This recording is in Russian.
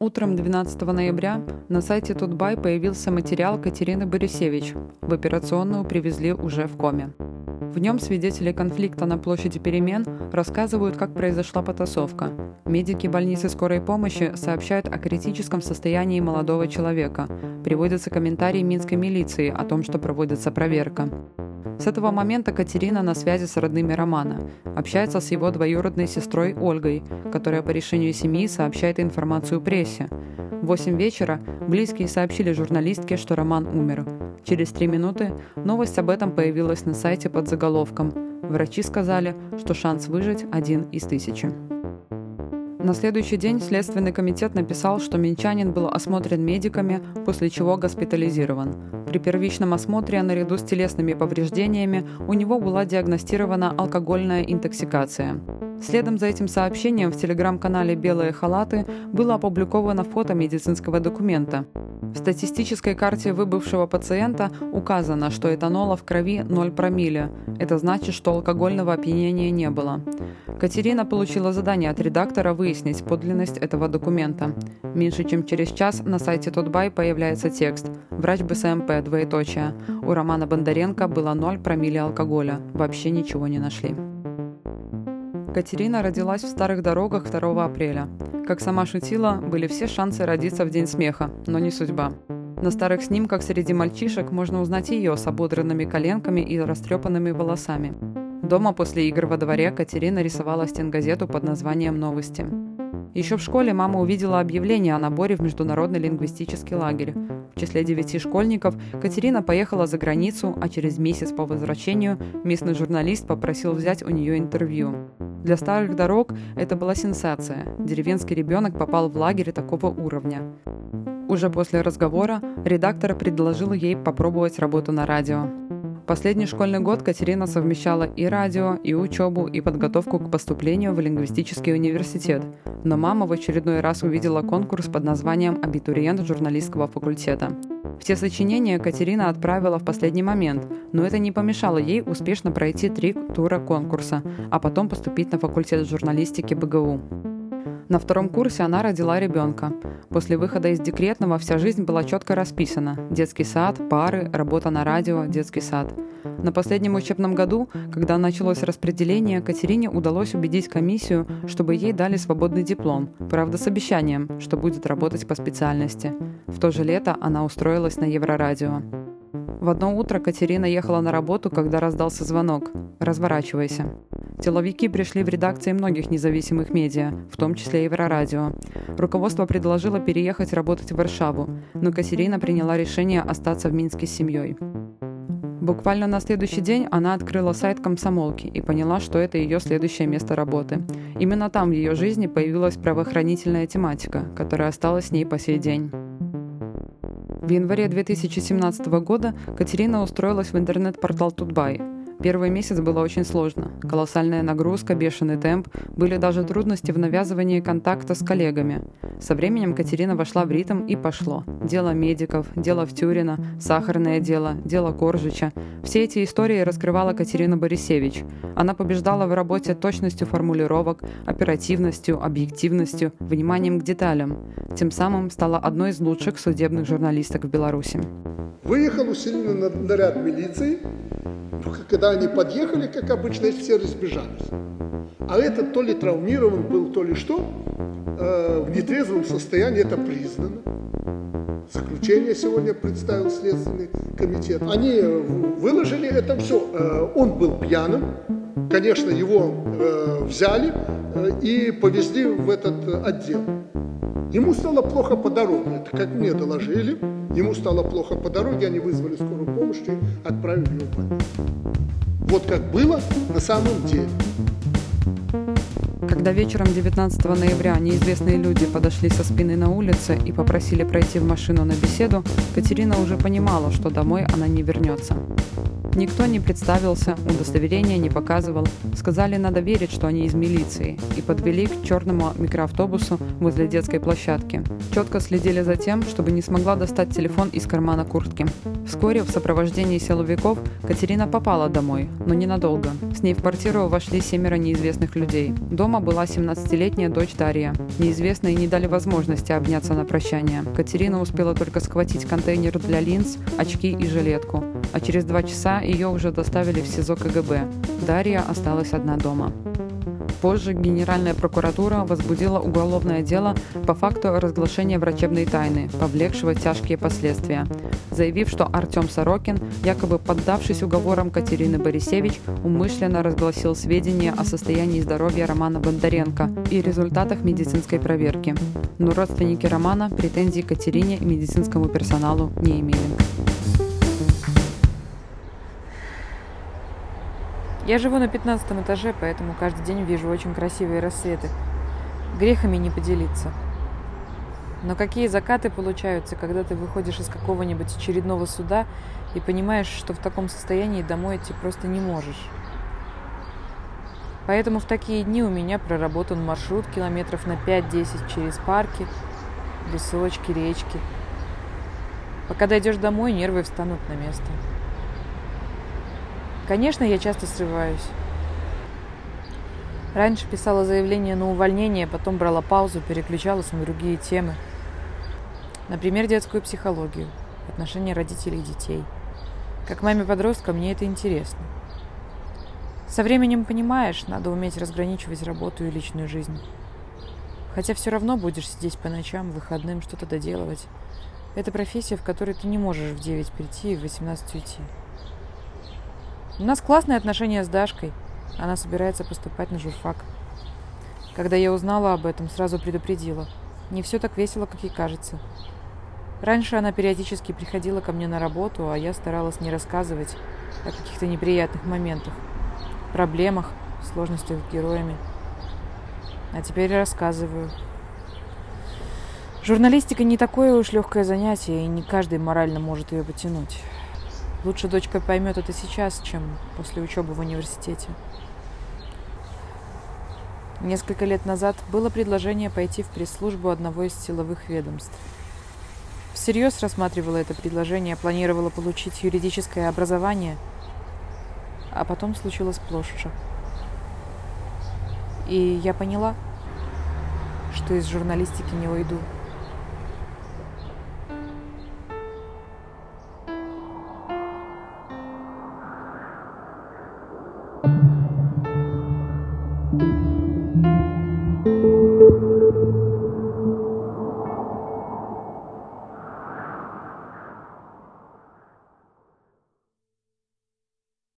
Утром 12 ноября на сайте Тутбай появился материал Катерины Борисевич. В операционную привезли уже в коме. В нем свидетели конфликта на площади перемен рассказывают, как произошла потасовка. Медики больницы скорой помощи сообщают о критическом состоянии молодого человека. Приводятся комментарии минской милиции о том, что проводится проверка. С этого момента Катерина на связи с родными Романа. Общается с его двоюродной сестрой Ольгой, которая по решению семьи сообщает информацию прессе. В 8 вечера близкие сообщили журналистке, что Роман умер. Через три минуты новость об этом появилась на сайте под заголовком «Врачи сказали, что шанс выжить один из тысячи». На следующий день Следственный комитет написал, что минчанин был осмотрен медиками, после чего госпитализирован. При первичном осмотре, наряду с телесными повреждениями, у него была диагностирована алкогольная интоксикация. Следом за этим сообщением в телеграм-канале «Белые халаты» было опубликовано фото медицинского документа. В статистической карте выбывшего пациента указано, что этанола в крови 0 промилле. Это значит, что алкогольного опьянения не было. Катерина получила задание от редактора выяснить подлинность этого документа. Меньше чем через час на сайте Тутбай появляется текст «Врач БСМП, двоеточие». У Романа Бондаренко было 0 промилле алкоголя. Вообще ничего не нашли. Катерина родилась в Старых Дорогах 2 апреля. Как сама шутила, были все шансы родиться в День смеха, но не судьба. На старых снимках среди мальчишек можно узнать ее с ободранными коленками и растрепанными волосами. Дома после игр во дворе Катерина рисовала стенгазету под названием «Новости». Еще в школе мама увидела объявление о наборе в международный лингвистический лагерь. В числе девяти школьников Катерина поехала за границу, а через месяц по возвращению местный журналист попросил взять у нее интервью. Для старых дорог это была сенсация. Деревенский ребенок попал в лагерь такого уровня. Уже после разговора редактор предложил ей попробовать работу на радио. Последний школьный год Катерина совмещала и радио, и учебу, и подготовку к поступлению в лингвистический университет. Но мама в очередной раз увидела конкурс под названием «Абитуриент журналистского факультета». Все сочинения Катерина отправила в последний момент, но это не помешало ей успешно пройти три тура конкурса, а потом поступить на факультет журналистики БГУ. На втором курсе она родила ребенка. После выхода из декретного вся жизнь была четко расписана. Детский сад, пары, работа на радио, детский сад. На последнем учебном году, когда началось распределение, Катерине удалось убедить комиссию, чтобы ей дали свободный диплом, правда с обещанием, что будет работать по специальности. В то же лето она устроилась на Еврорадио. В одно утро Катерина ехала на работу, когда раздался звонок. «Разворачивайся». Теловики пришли в редакции многих независимых медиа, в том числе Еврорадио. Руководство предложило переехать работать в Варшаву, но Катерина приняла решение остаться в Минске с семьей. Буквально на следующий день она открыла сайт комсомолки и поняла, что это ее следующее место работы. Именно там в ее жизни появилась правоохранительная тематика, которая осталась с ней по сей день. В январе 2017 года Катерина устроилась в интернет-портал Тутбай. Первый месяц было очень сложно. Колоссальная нагрузка, бешеный темп, были даже трудности в навязывании контакта с коллегами. Со временем Катерина вошла в ритм и пошло. Дело медиков, дело Втюрина, сахарное дело, дело Коржича. Все эти истории раскрывала Катерина Борисевич. Она побеждала в работе точностью формулировок, оперативностью, объективностью, вниманием к деталям. Тем самым стала одной из лучших судебных журналисток в Беларуси. Выехал усиленный наряд милиции, когда они подъехали, как обычно, все разбежались. А этот то ли травмирован был, то ли что, э, в нетрезвом состоянии это признано. Заключение сегодня представил Следственный комитет. Они выложили это все. Э, он был пьяным. Конечно, его э, взяли э, и повезли в этот отдел. Ему стало плохо по дороге, это как мне доложили. Ему стало плохо по дороге, они вызвали скорую помощь и отправили его в больницу. Вот как было на самом деле. Когда вечером 19 ноября неизвестные люди подошли со спины на улице и попросили пройти в машину на беседу, Катерина уже понимала, что домой она не вернется. Никто не представился, удостоверения не показывал. Сказали, надо верить, что они из милиции. И подвели к черному микроавтобусу возле детской площадки. Четко следили за тем, чтобы не смогла достать телефон из кармана куртки. Вскоре в сопровождении силовиков Катерина попала домой, но ненадолго. С ней в квартиру вошли семеро неизвестных людей. Дома была 17-летняя дочь Дарья. Неизвестные не дали возможности обняться на прощание. Катерина успела только схватить контейнер для линз, очки и жилетку. А через два часа ее уже доставили в СИЗО КГБ. Дарья осталась одна дома. Позже Генеральная прокуратура возбудила уголовное дело по факту разглашения врачебной тайны, повлекшего тяжкие последствия, заявив, что Артем Сорокин, якобы поддавшись уговорам Катерины Борисевич, умышленно разгласил сведения о состоянии здоровья Романа Бондаренко и результатах медицинской проверки. Но родственники Романа претензий Катерине и медицинскому персоналу не имели. Я живу на пятнадцатом этаже, поэтому каждый день вижу очень красивые рассветы. Грехами не поделиться. Но какие закаты получаются, когда ты выходишь из какого-нибудь очередного суда и понимаешь, что в таком состоянии домой идти просто не можешь. Поэтому в такие дни у меня проработан маршрут километров на 5-10 через парки, лесочки, речки. Пока дойдешь домой, нервы встанут на место. Конечно, я часто срываюсь. Раньше писала заявление на увольнение, потом брала паузу, переключалась на другие темы. Например, детскую психологию, отношения родителей и детей. Как маме подростка мне это интересно. Со временем понимаешь, надо уметь разграничивать работу и личную жизнь. Хотя все равно будешь сидеть по ночам, выходным, что-то доделывать. Это профессия, в которой ты не можешь в 9 прийти и в 18 уйти. У нас классные отношения с Дашкой. Она собирается поступать на журфак. Когда я узнала об этом, сразу предупредила. Не все так весело, как ей кажется. Раньше она периодически приходила ко мне на работу, а я старалась не рассказывать о каких-то неприятных моментах, проблемах, сложностях с героями. А теперь рассказываю. Журналистика не такое уж легкое занятие, и не каждый морально может ее потянуть. Лучше дочка поймет это сейчас, чем после учебы в университете. Несколько лет назад было предложение пойти в пресс-службу одного из силовых ведомств. Всерьез рассматривала это предложение, планировала получить юридическое образование, а потом случилось плошче. И я поняла, что из журналистики не уйду.